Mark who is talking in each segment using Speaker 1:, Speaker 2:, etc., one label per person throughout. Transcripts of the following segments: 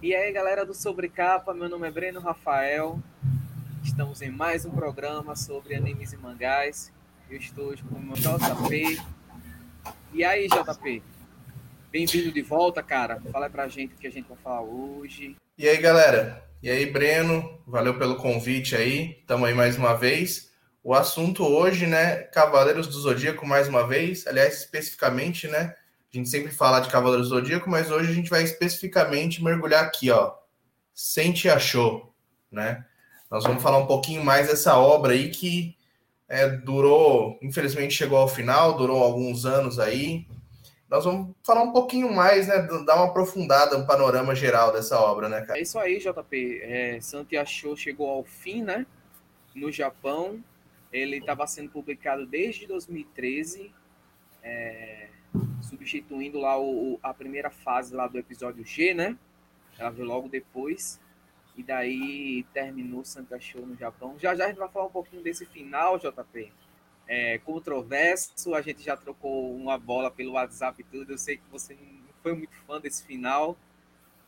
Speaker 1: E aí, galera do Sobrecapa, meu nome é Breno Rafael. Estamos em mais um programa sobre animes e mangás. Eu estou hoje com o meu JP. E aí, JP? Bem-vindo de volta, cara. Fala pra gente o que a gente vai falar hoje.
Speaker 2: E aí, galera? E aí, Breno? Valeu pelo convite aí. Estamos aí mais uma vez. O assunto hoje, né? Cavaleiros do Zodíaco, mais uma vez. Aliás, especificamente, né? A gente sempre fala de Cavaleiros do Zodíaco, mas hoje a gente vai especificamente mergulhar aqui, ó. Sente achou, né? Nós vamos falar um pouquinho mais dessa obra aí que é, durou, infelizmente chegou ao final, durou alguns anos aí. Nós vamos falar um pouquinho mais, né? Dar uma aprofundada, um panorama geral dessa obra, né, cara?
Speaker 1: É isso aí, JP. É, Santi achou chegou ao fim, né? No Japão. Ele estava sendo publicado desde 2013. É, substituindo lá o, a primeira fase lá do episódio G, né? Ela veio logo depois. E daí terminou Santa Show no Japão. Já já a gente vai falar um pouquinho desse final, JP. É, controverso, a gente já trocou uma bola pelo WhatsApp e tudo. Eu sei que você não foi muito fã desse final.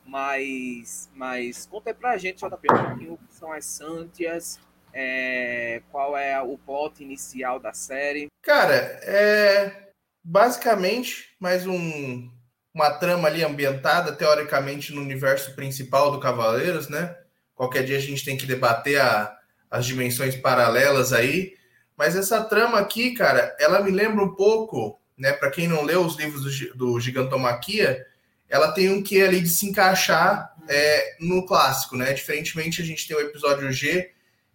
Speaker 1: Mas, mas conta aí pra gente, JP, um pouquinho o que são as Santias, é, qual é o plot inicial da série.
Speaker 2: Cara, é, basicamente mais um, uma trama ali ambientada, teoricamente, no universo principal do Cavaleiros, né? Qualquer dia a gente tem que debater a, as dimensões paralelas aí. Mas essa trama aqui, cara, ela me lembra um pouco, né? Para quem não leu os livros do, do Gigantomaquia, ela tem um que ali de se encaixar é, no clássico, né? Diferentemente, a gente tem o episódio G,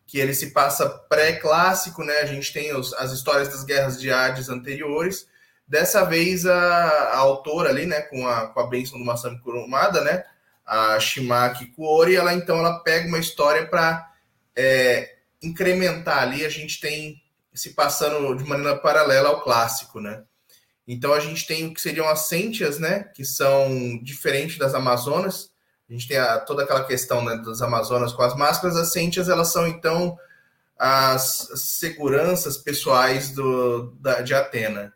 Speaker 2: que ele se passa pré-clássico, né? A gente tem os, as histórias das guerras de Hades anteriores, Dessa vez, a, a autora ali, né, com a, com a do Masami Kurumada, né, a Shimaki Kuori, ela então ela pega uma história para é, incrementar ali, a gente tem se passando de maneira paralela ao clássico, né? Então a gente tem o que seriam as Sentias, né, que são diferentes das Amazonas. A gente tem a, toda aquela questão né, das Amazonas com as máscaras. As Sentias, elas são então as seguranças pessoais do, da, de Atena.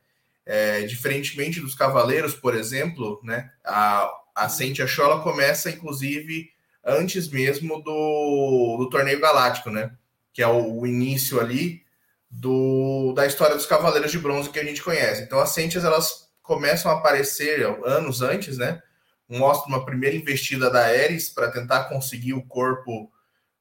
Speaker 2: É, diferentemente dos Cavaleiros, por exemplo, né, a, a Chola começa, inclusive, antes mesmo do, do Torneio Galáctico, né? Que é o, o, início ali do, da história dos Cavaleiros de Bronze que a gente conhece. Então, as Sentias, elas começam a aparecer anos antes, né? Mostra uma primeira investida da Ares para tentar conseguir o corpo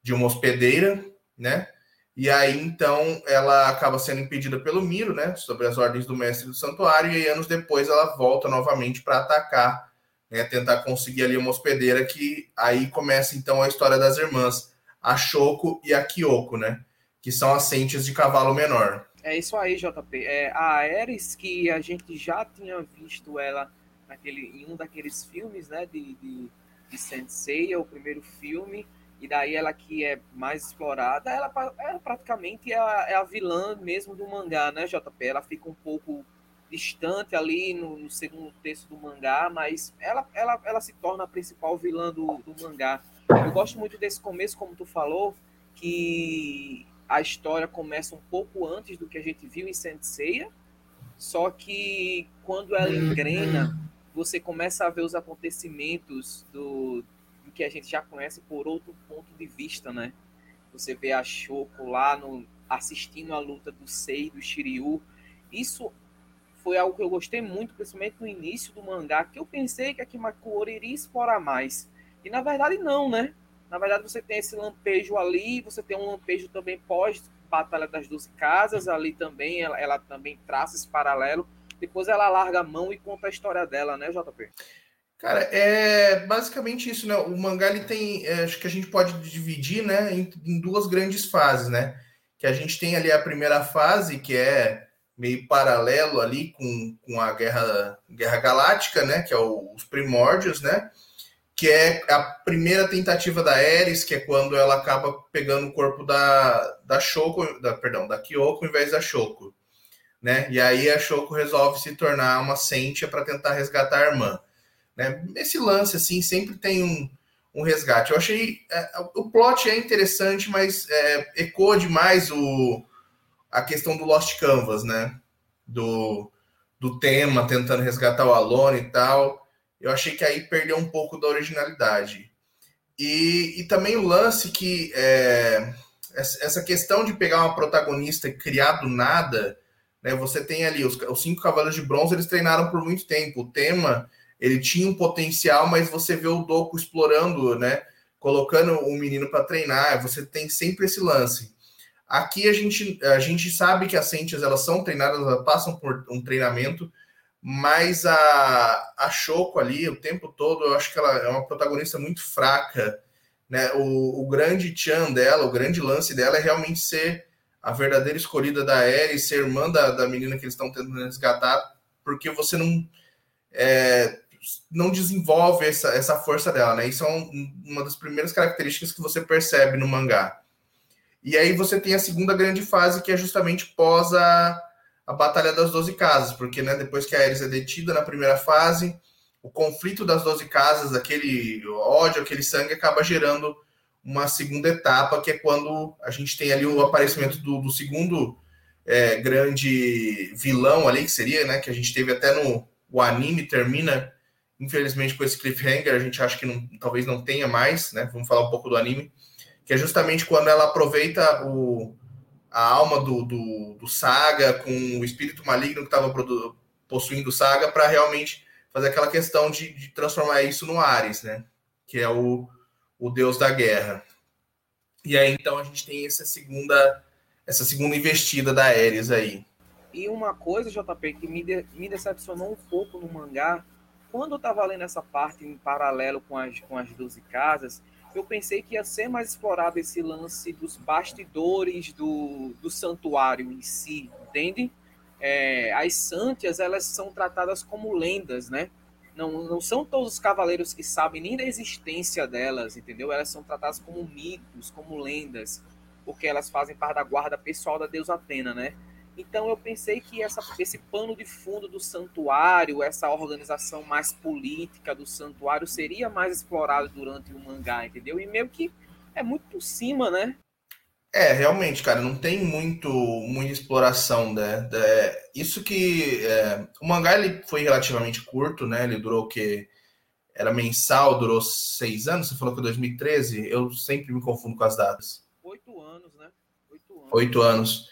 Speaker 2: de uma hospedeira, né? E aí, então, ela acaba sendo impedida pelo Miro, né? Sobre as ordens do mestre do santuário, e aí, anos depois ela volta novamente para atacar, né? Tentar conseguir ali uma hospedeira que aí começa então a história das irmãs, a Shoko e a Kyoko, né? Que são ascentes de cavalo menor.
Speaker 1: É isso aí, JP. É, a Ares, que a gente já tinha visto ela naquele, em um daqueles filmes, né? De, de, de Sensei, o primeiro filme e daí ela que é mais explorada, ela, ela praticamente é a, é a, vilã mesmo do mangá, né, JP? Ela fica um pouco distante ali no, no segundo texto do mangá, mas ela, ela, ela se torna a principal vilã do, do mangá. Eu gosto muito desse começo, como tu falou, que a história começa um pouco antes do que a gente viu em Senseiya, só que quando ela engrena, você começa a ver os acontecimentos do, que a gente já conhece por outro ponto de vista, né? Você vê a Shoko lá no, assistindo a luta do Sei do Shiryu. Isso foi algo que eu gostei muito, principalmente no início do mangá, que eu pensei que a Kimakura iria explorar mais. E na verdade não, né? Na verdade você tem esse lampejo ali, você tem um lampejo também pós Batalha das Doze Casas, ali também, ela, ela também traça esse paralelo. Depois ela larga a mão e conta a história dela, né, JP?
Speaker 2: Cara, é basicamente isso, né? O mangá ele tem, é, acho que a gente pode dividir, né, em, em, duas grandes fases, né? Que a gente tem ali a primeira fase, que é meio paralelo ali com, com a Guerra, Guerra Galáctica, né? Que é o, os primórdios, né? Que é a primeira tentativa da Ares, que é quando ela acaba pegando o corpo da, da Shoko, da, perdão, da Kyoko em vez da Shoko, né? E aí a Shoko resolve se tornar uma Sentia para tentar resgatar a irmã. Né? Esse lance, assim, sempre tem um, um resgate. Eu achei. É, o plot é interessante, mas é, ecoa demais o, a questão do Lost Canvas, né? Do, do tema, tentando resgatar o Alone e tal. Eu achei que aí perdeu um pouco da originalidade. E, e também o lance que é, essa questão de pegar uma protagonista e criar do nada, né? Você tem ali os, os cinco cavaleiros de bronze, eles treinaram por muito tempo. O tema ele tinha um potencial, mas você vê o Doku explorando, né? Colocando o menino para treinar. Você tem sempre esse lance. Aqui a gente, a gente sabe que as Sentias elas são treinadas, elas passam por um treinamento, mas a, a Choco ali, o tempo todo, eu acho que ela é uma protagonista muito fraca. Né? O, o grande Chan dela, o grande lance dela é realmente ser a verdadeira escolhida da Ares, ser irmã da, da menina que eles estão tentando resgatar, porque você não. É, não desenvolve essa, essa força dela, né? Isso é um, uma das primeiras características que você percebe no mangá. E aí você tem a segunda grande fase, que é justamente pós a, a Batalha das Doze Casas, porque né, depois que a Ares é detida na primeira fase, o conflito das Doze Casas, aquele ódio, aquele sangue, acaba gerando uma segunda etapa, que é quando a gente tem ali o aparecimento do, do segundo é, grande vilão ali, que seria, né, que a gente teve até no o anime, termina infelizmente com esse cliffhanger, a gente acha que não, talvez não tenha mais, né? Vamos falar um pouco do anime, que é justamente quando ela aproveita o, a alma do, do, do Saga com o espírito maligno que estava possuindo o Saga para realmente fazer aquela questão de, de, transformar isso no Ares, né? Que é o, o deus da guerra. E aí então a gente tem essa segunda essa segunda investida da Ares aí.
Speaker 1: E uma coisa, JP, que me, de, me decepcionou um pouco no mangá quando eu estava lendo essa parte em paralelo com as, com as 12 casas, eu pensei que ia ser mais explorado esse lance dos bastidores do, do santuário em si, entende? É, as santias, elas são tratadas como lendas, né? Não, não são todos os cavaleiros que sabem nem da existência delas, entendeu? Elas são tratadas como mitos, como lendas, porque elas fazem parte da guarda pessoal da deusa Atena, né? Então eu pensei que essa, esse pano de fundo do santuário, essa organização mais política do santuário seria mais explorado durante o mangá, entendeu? E meio que é muito por cima, né?
Speaker 2: É, realmente, cara, não tem muito muita exploração, né? É, isso que é, o mangá ele foi relativamente curto, né? Ele durou o que era mensal, durou seis anos. Você falou que 2013. Eu sempre me confundo com as datas.
Speaker 1: Oito anos, né?
Speaker 2: Oito anos. Oito anos.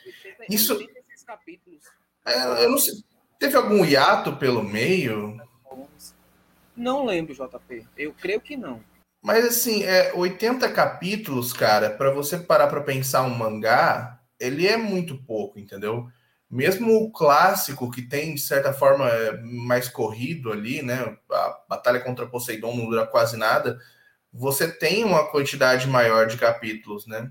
Speaker 2: Isso capítulos. É, eu não sei. Teve algum hiato pelo meio?
Speaker 1: Não lembro, JP. Eu creio que não.
Speaker 2: Mas assim, é 80 capítulos, cara, para você parar para pensar um mangá, ele é muito pouco, entendeu? Mesmo o clássico, que tem, de certa forma, é mais corrido ali, né? A batalha contra Poseidon não dura quase nada. Você tem uma quantidade maior de capítulos, né?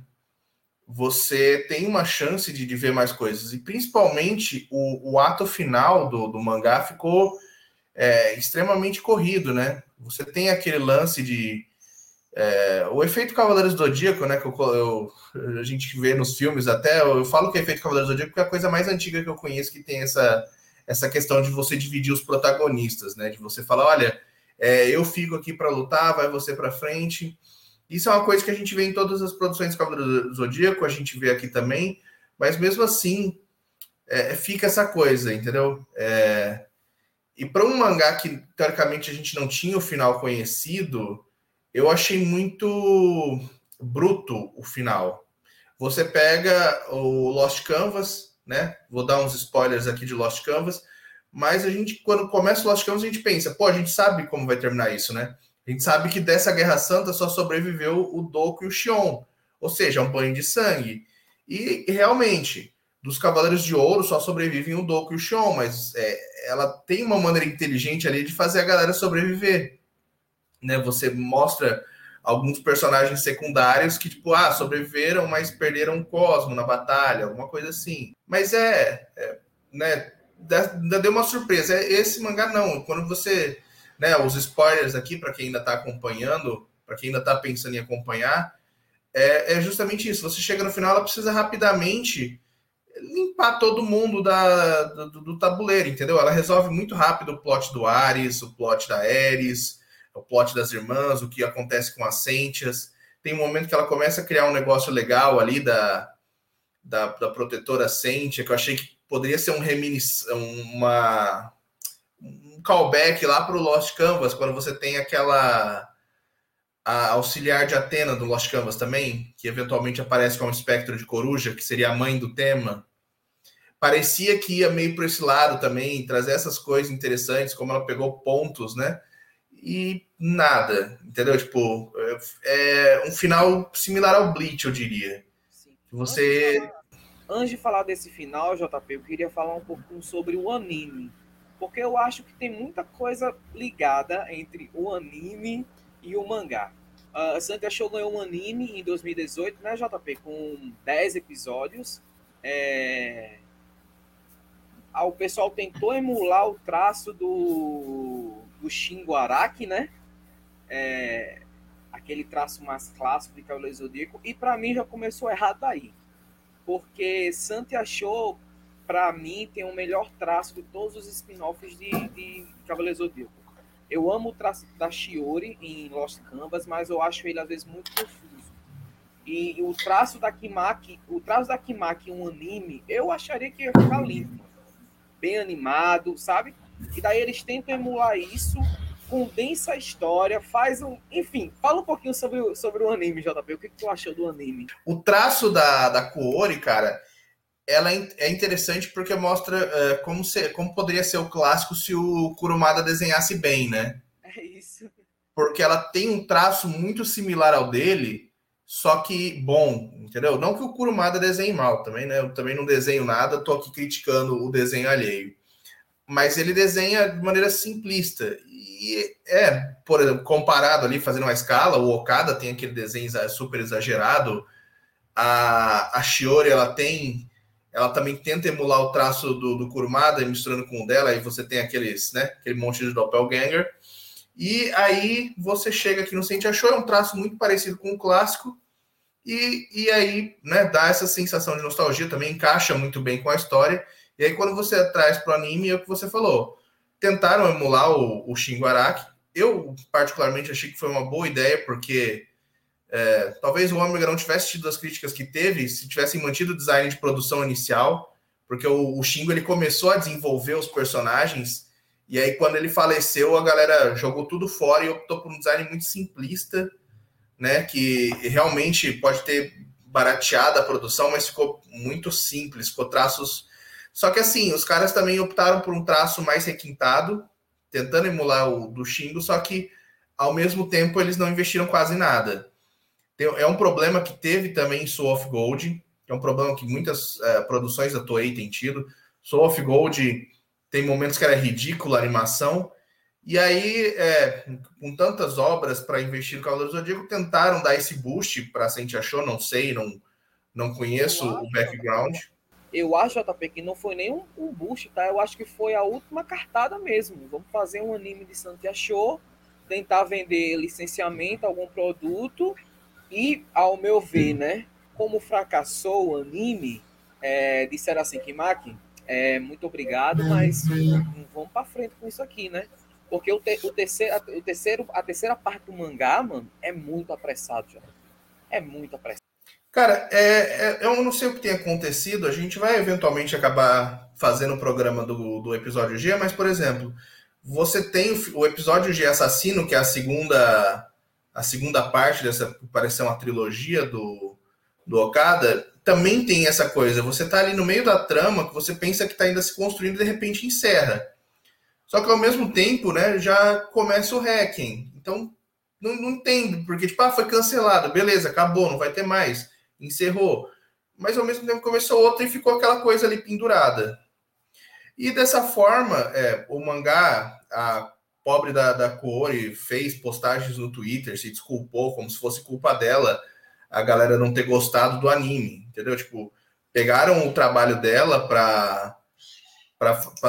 Speaker 2: Você tem uma chance de, de ver mais coisas. E principalmente o, o ato final do, do mangá ficou é, extremamente corrido, né? Você tem aquele lance de. É, o efeito Cavaleiros do Zodíaco, né? Que eu, eu, a gente vê nos filmes até. Eu, eu falo que é efeito Cavaleiros do Zodíaco porque é a coisa mais antiga que eu conheço que tem essa, essa questão de você dividir os protagonistas, né? De você falar, olha, é, eu fico aqui para lutar, vai você para frente. Isso é uma coisa que a gente vê em todas as produções Cavaleiro do Zodíaco, a gente vê aqui também, mas mesmo assim é, fica essa coisa, entendeu? É, e para um mangá que teoricamente a gente não tinha o final conhecido, eu achei muito bruto o final. Você pega o Lost Canvas, né? Vou dar uns spoilers aqui de Lost Canvas, mas a gente, quando começa o Lost Canvas, a gente pensa, pô, a gente sabe como vai terminar isso, né? A gente sabe que dessa Guerra Santa só sobreviveu o Doku e o Xion, ou seja, um banho de sangue. E realmente, dos Cavaleiros de Ouro só sobrevivem o Doku e o Xion, mas é, ela tem uma maneira inteligente ali de fazer a galera sobreviver. Né? Você mostra alguns personagens secundários que, tipo, ah, sobreviveram, mas perderam o Cosmo na batalha, alguma coisa assim. Mas é, é né, ainda deu uma surpresa. É, esse mangá não. Quando você né, os spoilers aqui, para quem ainda está acompanhando, para quem ainda está pensando em acompanhar, é, é, justamente isso. Você chega no final, ela precisa rapidamente limpar todo mundo da, do, do, tabuleiro, entendeu? Ela resolve muito rápido o plot do Ares, o plot da Ares, o plot das irmãs, o que acontece com as Sentias. Tem um momento que ela começa a criar um negócio legal ali da, da, da protetora Sentia, que eu achei que poderia ser um reminis, uma callback lá para o Lost Canvas, quando você tem aquela a auxiliar de Atena do Lost Canvas também, que eventualmente aparece como espectro de coruja, que seria a mãe do tema, parecia que ia meio para esse lado também, trazer essas coisas interessantes, como ela pegou pontos, né? E nada, entendeu? Tipo, é, é um final similar ao Bleach, eu diria. Sim. Você.
Speaker 1: Antes de, falar, antes de falar desse final, JP, eu queria falar um pouco sobre o anime. Porque eu acho que tem muita coisa ligada entre o anime e o mangá. Uh, Sanka Show ganhou um anime em 2018, né, JP? Com 10 episódios. É... Ah, o pessoal tentou emular o traço do, do Shingo Araki, né? É... Aquele traço mais clássico de Cavaleiro Zodíaco. E para mim já começou errado aí. Porque Santi achou, para mim, tem o melhor traço de todos os spin-offs de, de Cavaleiro Zodíaco eu amo o traço da Shiori em Lost Canvas, mas eu acho ele às vezes muito confuso. E o traço da Kimaki, o traço da Kimaki um anime, eu acharia que ia ficar lindo, bem animado, sabe? E daí eles tentam emular isso, condensa a história, faz um. Enfim, fala um pouquinho sobre, sobre o anime, JP. O que, que tu achou do anime?
Speaker 2: O traço da, da Kuori, cara, ela é, é interessante porque mostra uh, como, ser, como poderia ser o clássico se o Kurumada desenhasse bem, né?
Speaker 1: É isso.
Speaker 2: Porque ela tem um traço muito similar ao dele, só que bom, entendeu? Não que o Kurumada desenhe mal também, né? Eu também não desenho nada, tô aqui criticando o desenho alheio. Mas ele desenha de maneira simplista. E é, por exemplo, comparado ali, fazendo uma escala, o Okada tem aquele desenho super exagerado, a, a Shiori, ela tem ela também tenta emular o traço do, do Kurumada, misturando com o dela, aí você tem aqueles, né, aquele monte de doppelganger. E aí você chega aqui no Sente Achou, é um traço muito parecido com o clássico, e, e aí né, dá essa sensação de nostalgia, também encaixa muito bem com a história. E aí quando você traz para o anime, é o que você falou, tentaram emular o, o Araki. Eu, particularmente, achei que foi uma boa ideia, porque é, talvez o Ômega não tivesse tido as críticas que teve se tivessem mantido o design de produção inicial, porque o, o Shingo ele começou a desenvolver os personagens e aí quando ele faleceu a galera jogou tudo fora e optou por um design muito simplista, né, que realmente pode ter barateado a produção, mas ficou muito simples, ficou traços. Só que assim, os caras também optaram por um traço mais requintado, tentando emular o do Shingo, só que ao mesmo tempo eles não investiram quase nada. É um problema que teve também em Soul of Gold, que é um problema que muitas é, produções da Toei têm tido. Soul of Gold tem momentos que era ridícula a animação, e aí, é, com tantas obras para investir no Cavaleiro do Zodíaco, tentaram dar esse boost para a Show, não sei, não, não conheço o background.
Speaker 1: Eu acho, JP, que não foi nem um, um, boost, tá? Eu acho que foi a última cartada mesmo. Vamos fazer um anime de Santia Show, tentar vender licenciamento, algum produto, e, ao meu ver, né, como fracassou o anime, é, disseram assim, Kimaki, é, muito obrigado, mas vamos para frente com isso aqui, né? Porque o, te, o, terceiro, o terceiro, a terceira parte do mangá, mano, é muito apressado já. É muito apressado.
Speaker 2: Cara, é, é, eu não sei o que tem acontecido. A gente vai eventualmente acabar fazendo o programa do, do episódio G, mas, por exemplo, você tem o, o episódio G Assassino, que é a segunda a segunda parte dessa, parece ser uma trilogia do, do Okada, também tem essa coisa. Você tá ali no meio da trama que você pensa que tá ainda se construindo e de repente encerra. Só que ao mesmo tempo, né, já começa o hacking. Então, não, não entendo, porque tipo, ah, foi cancelado, beleza, acabou, não vai ter mais, encerrou. Mas ao mesmo tempo começou outra e ficou aquela coisa ali pendurada. E dessa forma, é, o mangá, a pobre da, da fez postagens no Twitter, se desculpou como se fosse culpa dela a galera não ter gostado do anime, entendeu? Tipo, pegaram o trabalho dela para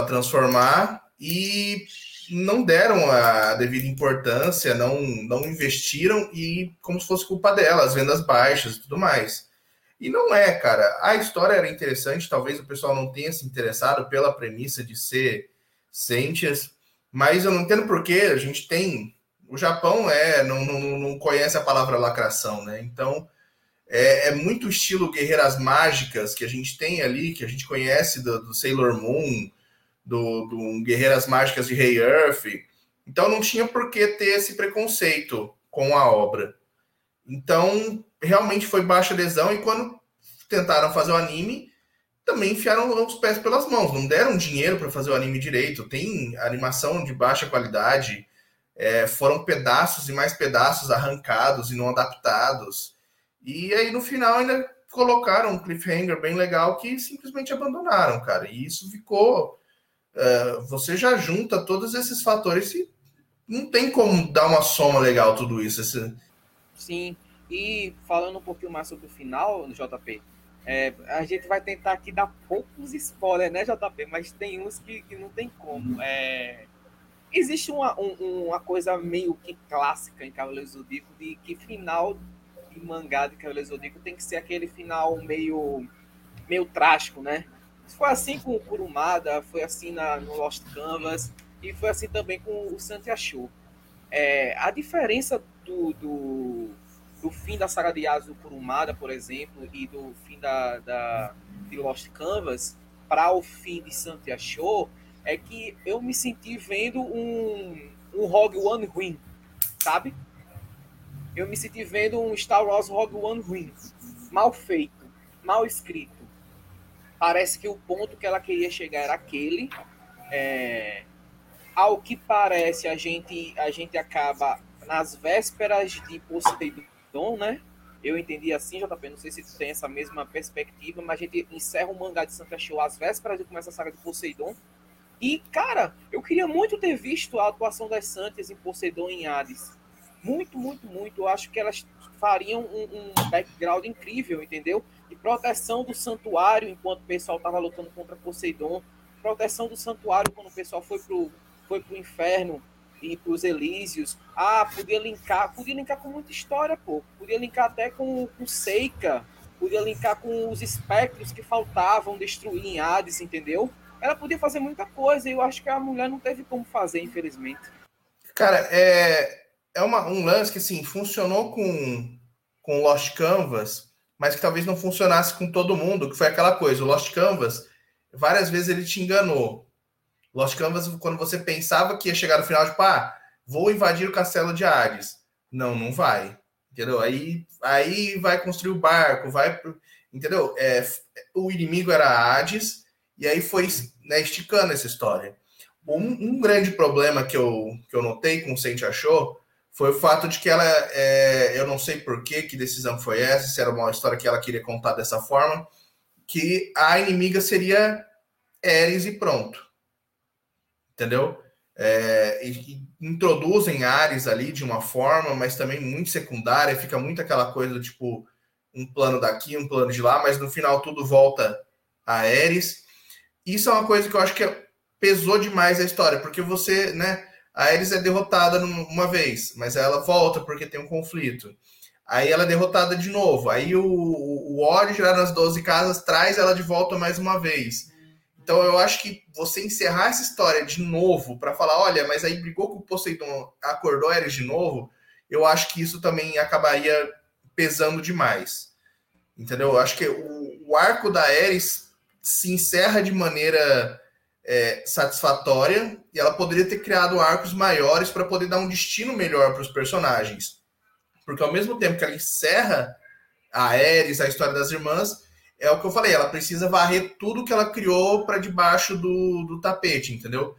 Speaker 2: transformar e não deram a devida importância, não, não investiram e como se fosse culpa dela, as vendas baixas e tudo mais. E não é, cara. A história era interessante, talvez o pessoal não tenha se interessado pela premissa de ser Sentias, mas eu não entendo por que a gente tem. O Japão é não, não, não conhece a palavra lacração, né? Então é, é, muito estilo guerreiras mágicas que a gente tem ali, que a gente conhece do, do Sailor Moon, do, do Guerreiras Mágicas de Rei Earth. Então não tinha por que ter esse preconceito com a obra. Então, realmente foi baixa adesão, e quando tentaram fazer o anime, também enfiaram os pés pelas mãos, não deram dinheiro para fazer o anime direito. Tem animação de baixa qualidade, é, foram pedaços e mais pedaços arrancados e não adaptados. E aí no final ainda colocaram um cliffhanger bem legal que simplesmente abandonaram, cara. E isso ficou. Uh, você já junta todos esses fatores e não tem como dar uma soma legal tudo isso. Esse...
Speaker 1: Sim. E falando um pouquinho mais sobre o final, JP, é, a gente vai tentar aqui dar poucos spoilers, né, JP? Mas tem uns que, que não tem como. É, existe uma, um, uma coisa meio que clássica em Cavaleiro Zodíaco de que final de mangá de Cavaleiro Zodíaco tem que ser aquele final meio, meio trágico, né? Foi assim com o Kurumada, foi assim na, no Lost Canvas e foi assim também com o Santiago. É, a diferença do, do do fim da saga de Yasuo Kurumada, por exemplo, e do fim da, da de Lost Canvas para o fim de Santiago, é que eu me senti vendo um, um Rogue One ruim, sabe? Eu me senti vendo um Star Wars Rogue One ruim, mal feito, mal escrito. Parece que o ponto que ela queria chegar era aquele. É, ao que parece, a gente, a gente acaba nas vésperas de Poseidon Né? Eu entendi assim, JP, não sei se tu tem essa mesma perspectiva, mas a gente encerra o mangá de Santa Show às vésperas de começar a saga de Poseidon. E, cara, eu queria muito ter visto a atuação das Santas em Poseidon e em Hades. Muito, muito, muito. Eu acho que elas fariam um, um background incrível, entendeu? De proteção do santuário enquanto o pessoal estava lutando contra Poseidon. Proteção do santuário quando o pessoal foi pro, foi pro inferno ir para os Elísios. Ah, podia linkar, podia linkar com muita história, pô. Podia linkar até com, com Seika, podia linkar com os espectros que faltavam destruir em Hades, entendeu? Ela podia fazer muita coisa e eu acho que a mulher não teve como fazer, infelizmente.
Speaker 2: Cara, é, é uma, um lance que, assim, funcionou com, com Lost Canvas, mas que talvez não funcionasse com todo mundo, que foi aquela coisa, o Lost Canvas, várias vezes ele te enganou. Lost Canvas, quando você pensava que ia chegar no final, tipo, ah, vou invadir o castelo de Ares. Não, não vai. Entendeu? Aí, aí vai construir o barco, vai. Entendeu? É, o inimigo era Hades, e aí foi né, esticando essa história. Um, um, grande problema que eu, que eu notei com o Saint achou foi o fato de que ela, é, eu não sei por que, que decisão foi essa, se era uma história que ela queria contar dessa forma, que a inimiga seria Ares e pronto entendeu? É, introduzem Ares ali de uma forma, mas também muito secundária, fica muito aquela coisa tipo um plano daqui, um plano de lá, mas no final tudo volta a Ares. Isso é uma coisa que eu acho que pesou demais a história, porque você, né, a Ares é derrotada uma vez, mas ela volta porque tem um conflito. Aí ela é derrotada de novo. Aí o, o Ori, lá nas 12 casas, traz ela de volta mais uma vez. Então eu acho que você encerrar essa história de novo para falar, olha, mas aí brigou com o Poseidon, acordou Ares de novo, eu acho que isso também acabaria pesando demais. Entendeu? Eu acho que o, o arco da Ares se encerra de maneira é, satisfatória e ela poderia ter criado arcos maiores para poder dar um destino melhor para os personagens. Porque ao mesmo tempo que ela encerra a Ares, a história das irmãs, é o que eu falei, ela precisa varrer tudo que ela criou para debaixo do, do tapete, entendeu?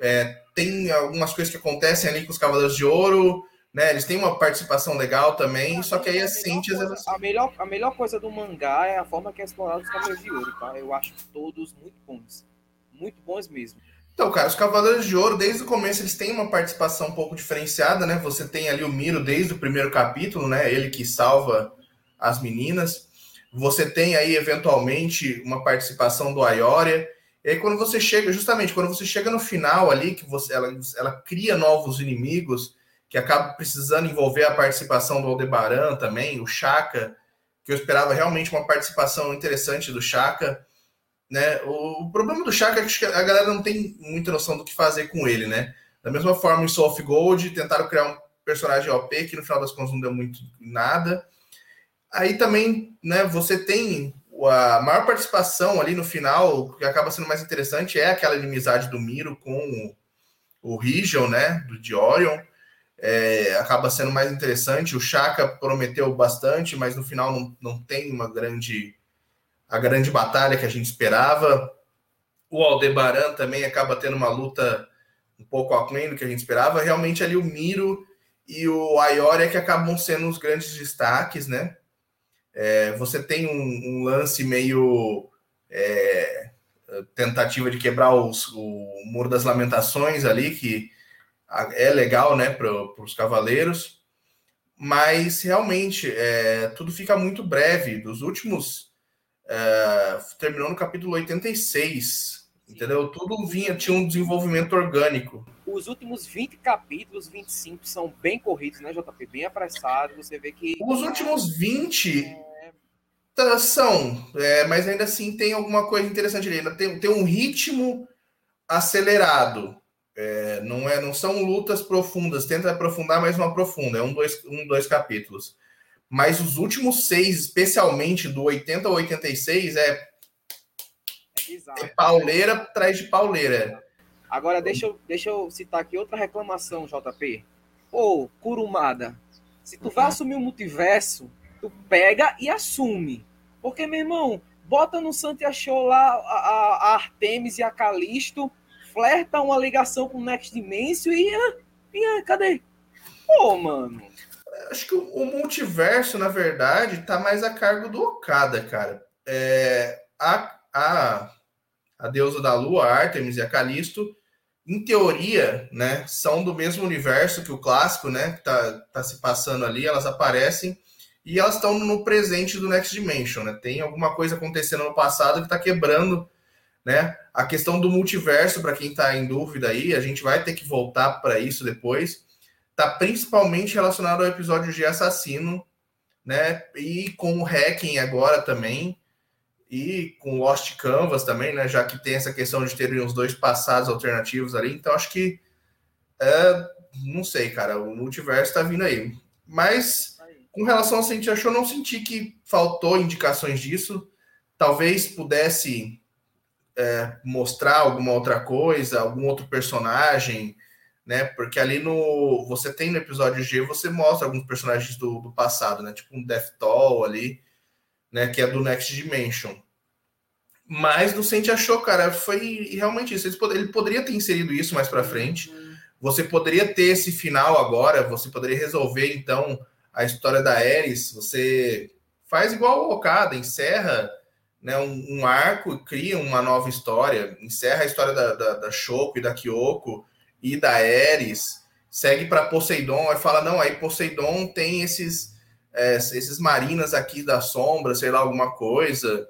Speaker 2: É, tem algumas coisas que acontecem ali com os Cavaleiros de Ouro, né? Eles têm uma participação legal também, só que aí a Cintias...
Speaker 1: Elas... A melhor, a melhor coisa do mangá é a forma que é explorado os Cavaleiros de Ouro, tá? Eu acho todos muito bons. Muito bons mesmo.
Speaker 2: Então, cara, os Cavaleiros de Ouro, desde o começo, eles têm uma participação um pouco diferenciada, né? Você tem ali o Miro desde o primeiro capítulo, né? Ele que salva as meninas. Você tem aí, eventualmente, uma participação do Aioria. E aí, quando você chega, justamente, quando você chega no final ali, que você, ela, ela cria novos inimigos, que acaba precisando envolver a participação do Aldebaran também, o Chaka, que eu esperava realmente uma participação interessante do Chaka. Né? O, o problema do Chaka é que a galera não tem muita noção do que fazer com ele, né? Da mesma forma, em Soul of Gold, tentaram criar um personagem OP que no final das contas não deu muito nada. Aí também, né, você tem a maior participação ali no final, que acaba sendo mais interessante, é aquela inimizade do Miro com o, Region, né, do Diorion. é, acaba sendo mais interessante. O Chaka prometeu bastante, mas no final não, não tem uma grande a grande batalha que a gente esperava. O Aldebaran também acaba tendo uma luta um pouco aquém do que a gente esperava. Realmente ali o Miro e o Ayori é que acabam sendo os grandes destaques, né? É, você tem um, um lance meio é, tentativa de quebrar os, o Muro das Lamentações ali, que é legal, né, para os cavaleiros, mas realmente é, tudo fica muito breve. Dos últimos. É, terminou no capítulo 86, Sim. entendeu? Tudo vinha, tinha um desenvolvimento orgânico.
Speaker 1: Os últimos 20 capítulos, 25, são bem corridos, né, JP? Bem apressados. Você vê que.
Speaker 2: Os últimos 20. É... Tá, são, é, mas ainda assim tem alguma coisa interessante ali. Ainda tem, tem um ritmo acelerado é, não, é, não são lutas profundas, tenta aprofundar, mas não aprofunda, é um, dois, um, dois capítulos. Mas os últimos seis, especialmente do 80 ao 86, é, é pauleira atrás de pauleira.
Speaker 1: Agora, deixa eu, deixa eu citar aqui outra reclamação, JP. Ô, Kurumada, se tu vai assumir o multiverso, tu pega e assume. Porque, meu irmão, bota no Santiago lá a, a Artemis e a Calisto flerta uma ligação com o Next Dimension e, ah, e ah, cadê? Pô, mano.
Speaker 2: Acho que o, multiverso, na verdade, tá mais a cargo do Okada, cara. É, a, a, a deusa da lua, a Artemis e a Calisto, em teoria, né, são do mesmo universo que o clássico, né, que tá, tá se passando ali, elas aparecem e elas estão no presente do Next Dimension, né? Tem alguma coisa acontecendo no passado que está quebrando né? A questão do multiverso, para quem está em dúvida aí, a gente vai ter que voltar para isso depois. Está principalmente relacionado ao episódio de assassino, né? E com o Hacking agora também, e com Lost Canvas também, né? Já que tem essa questão de ter os dois passados alternativos ali. Então, acho que. É, não sei, cara. O multiverso está vindo aí. Mas, com relação ao Senti Achou, não senti que faltou indicações disso. Talvez pudesse é, mostrar alguma outra coisa, algum outro personagem, né? Porque ali no. Você tem no episódio G, você mostra alguns personagens do, do passado, né? Tipo um Death Toll ali, né? Que é do Next Dimension. Mas no Sente achou, cara, foi realmente isso. Ele poderia ter inserido isso mais para frente. Você poderia ter esse final agora, você poderia resolver então a história da Ares. Você faz igual o Okada, encerra né, um, um, arco, cria uma nova história, encerra a história da, da, da Shoko e da Kyoko e da Ares, segue para Poseidon, aí fala, não, aí Poseidon tem esses, é, esses marinas aqui da sombra, sei lá, alguma coisa.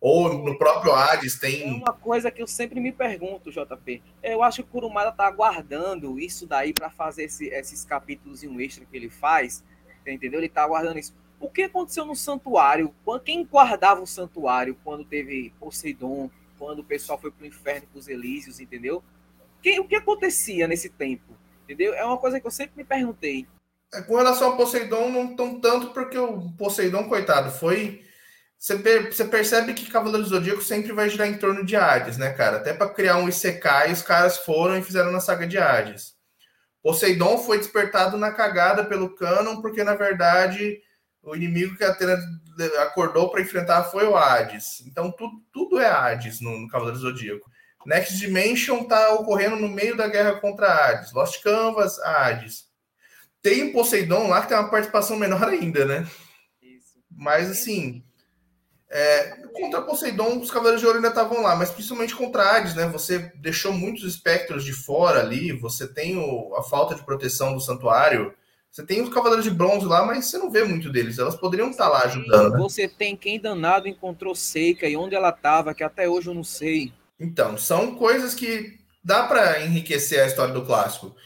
Speaker 2: Ou no próprio Hades tem. É
Speaker 1: uma coisa que eu sempre me pergunto, JP. Eu acho que o Kurumada tá aguardando isso daí para fazer esse, esses capítulos em um extra que ele faz. Entendeu? Ele tá aguardando isso o que aconteceu no santuário? Quem guardava o santuário quando teve Poseidon, quando o pessoal foi para o inferno com os Elísios, entendeu? o que acontecia nesse tempo? Entendeu? É uma coisa que eu sempre me perguntei.
Speaker 2: É, com relação ao Poseidon, não tão tanto, porque o Poseidon, coitado, foi. Você, você percebe que Cavaleiro do Zodíaco sempre vai girar em torno de Hades, né, cara? Até para criar um Isekai, os caras foram e fizeram na saga de Hades. Poseidon foi despertado na cagada pelo Canon, porque na verdade o inimigo que a Atena acordou para enfrentar foi o Hades. Então tudo, tudo é Hades no, no Cavaleiro Zodíaco. Next Dimension está ocorrendo no meio da guerra contra Hades. Lost Canvas, Hades. Tem o Poseidon lá que tem uma participação menor ainda, né? Isso. Mas assim, é, contra Poseidon, os Cavaleiros de Ouro ainda estavam lá, mas principalmente contra Hades, né? Você deixou muitos espectros de fora ali, você tem o, a falta de proteção do santuário. Você tem os Cavaleiros de Bronze lá, mas você não vê muito deles. Elas poderiam estar lá ajudando. Né?
Speaker 1: Você tem quem danado encontrou Seika e onde ela estava, que até hoje eu não sei.
Speaker 2: Então, são coisas que dá para enriquecer a história do clássico.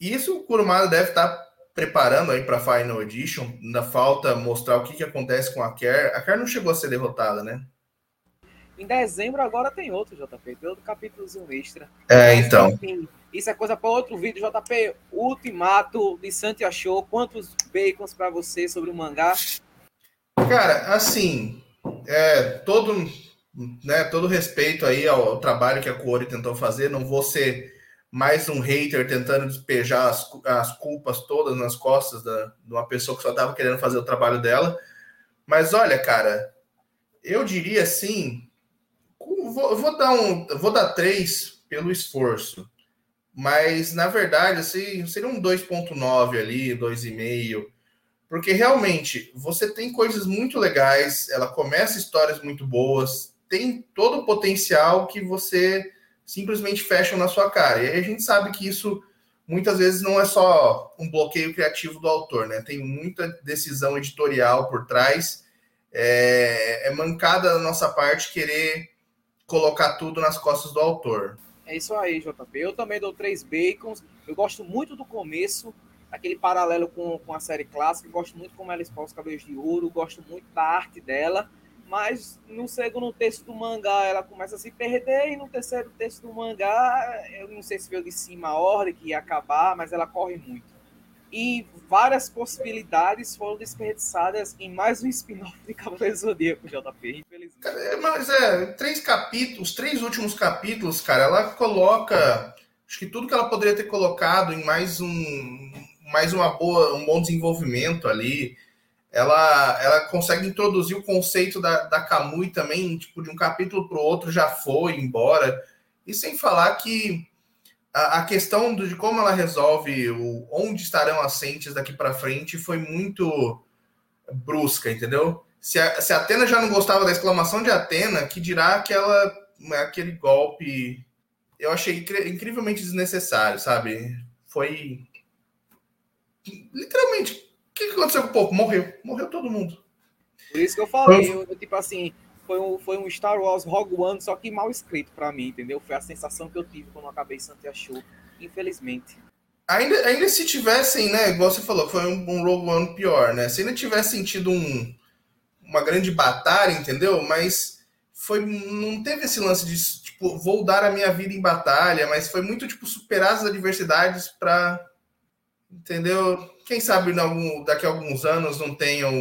Speaker 2: Isso o Kurumada deve estar preparando aí para Final Edition. Ainda falta mostrar o que, que acontece com a Kerr. A Kerr não chegou a ser derrotada, né?
Speaker 1: Em dezembro agora tem outro, JP. Tem outro capítulozinho extra.
Speaker 2: É, então. Enfim,
Speaker 1: isso é coisa para outro vídeo, JP. Ultimato de Santi achou. Quantos bacons para você sobre o mangá?
Speaker 2: Cara, assim, é, todo, né, todo respeito aí ao, ao trabalho que a Kuori tentou fazer. Não vou ser mais um hater tentando despejar as, as culpas todas nas costas da, de uma pessoa que só estava querendo fazer o trabalho dela. Mas olha, cara, eu diria assim, vou, vou dar um, vou dar três pelo esforço, mas na verdade assim, seria um 2.9 ali, 2,5 porque realmente você tem coisas muito legais, ela começa histórias muito boas, tem todo o potencial que você simplesmente fecha na sua cara. E a gente sabe que isso muitas vezes não é só um bloqueio criativo do autor, né? Tem muita decisão editorial por trás. É, é mancada da nossa parte querer colocar tudo nas costas do autor.
Speaker 1: É isso aí, JP. Eu também dou três bacons. Eu gosto muito do começo aquele paralelo com, com a série clássica. Gosto muito como ela expõe os cabelos de ouro, gosto muito da arte dela. Mas no segundo texto do mangá ela começa a se perder, e no terceiro texto do mangá, eu não sei se veio de cima a ordem que ia acabar, mas ela corre muito. E várias possibilidades foram desperdiçadas em mais um spin-off de Cavaleiro Zodíaco, JP, infelizmente.
Speaker 2: É, mas é, três capítulos, os três últimos capítulos, cara, ela coloca. Acho que tudo que ela poderia ter colocado em mais um, mais uma boa, um bom desenvolvimento ali. Ela, ela consegue introduzir o conceito da, da Kamui também, tipo, de um capítulo para o outro já foi embora. E sem falar que a, a questão do, de como ela resolve o, onde estarão as Sentes daqui para frente foi muito brusca, entendeu? Se a, se a Atena já não gostava da exclamação de Atena, que dirá aquela, aquele golpe. Eu achei incrivelmente desnecessário, sabe? Foi literalmente, que aconteceu com o povo? Morreu. Morreu todo mundo.
Speaker 1: Por isso que eu falei, eu, tipo assim, foi um, foi um Star Wars Rogue One, só que mal escrito para mim, entendeu? Foi a sensação que eu tive quando eu acabei Santiago Show, infelizmente.
Speaker 2: Ainda, ainda se tivessem, né, igual você falou, foi um, um Rogue One pior, né? Se ainda tivesse sentido um, uma grande batalha, entendeu? Mas foi não teve esse lance de tipo, vou dar a minha vida em batalha, mas foi muito tipo superar as adversidades para entendeu? Quem sabe algum, daqui a alguns anos não tenham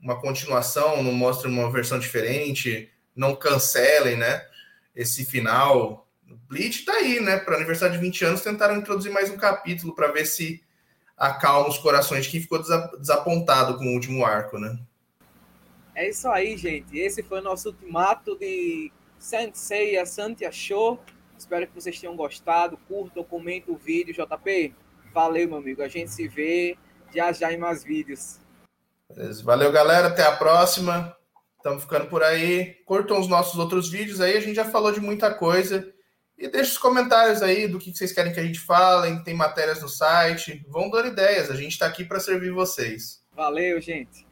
Speaker 2: uma continuação, não mostrem uma versão diferente, não cancelem, né? Esse final. Bleach tá aí, né? Para aniversário de 20 anos, tentaram introduzir mais um capítulo para ver se acalma os corações de quem ficou desapontado com o último arco, né?
Speaker 1: É isso aí, gente. Esse foi o nosso ultimato de Sensei a Santia Show. Espero que vocês tenham gostado. Curtam, comentem o vídeo, JP. Valeu, meu amigo. A gente se vê já já em mais vídeos.
Speaker 2: Beleza. Valeu, galera. Até a próxima. Estamos ficando por aí. Curtam os nossos outros vídeos aí. A gente já falou de muita coisa. E deixe os comentários aí do que vocês querem que a gente fale. Tem matérias no site. Vão dando ideias. A gente está aqui para servir vocês.
Speaker 1: Valeu, gente.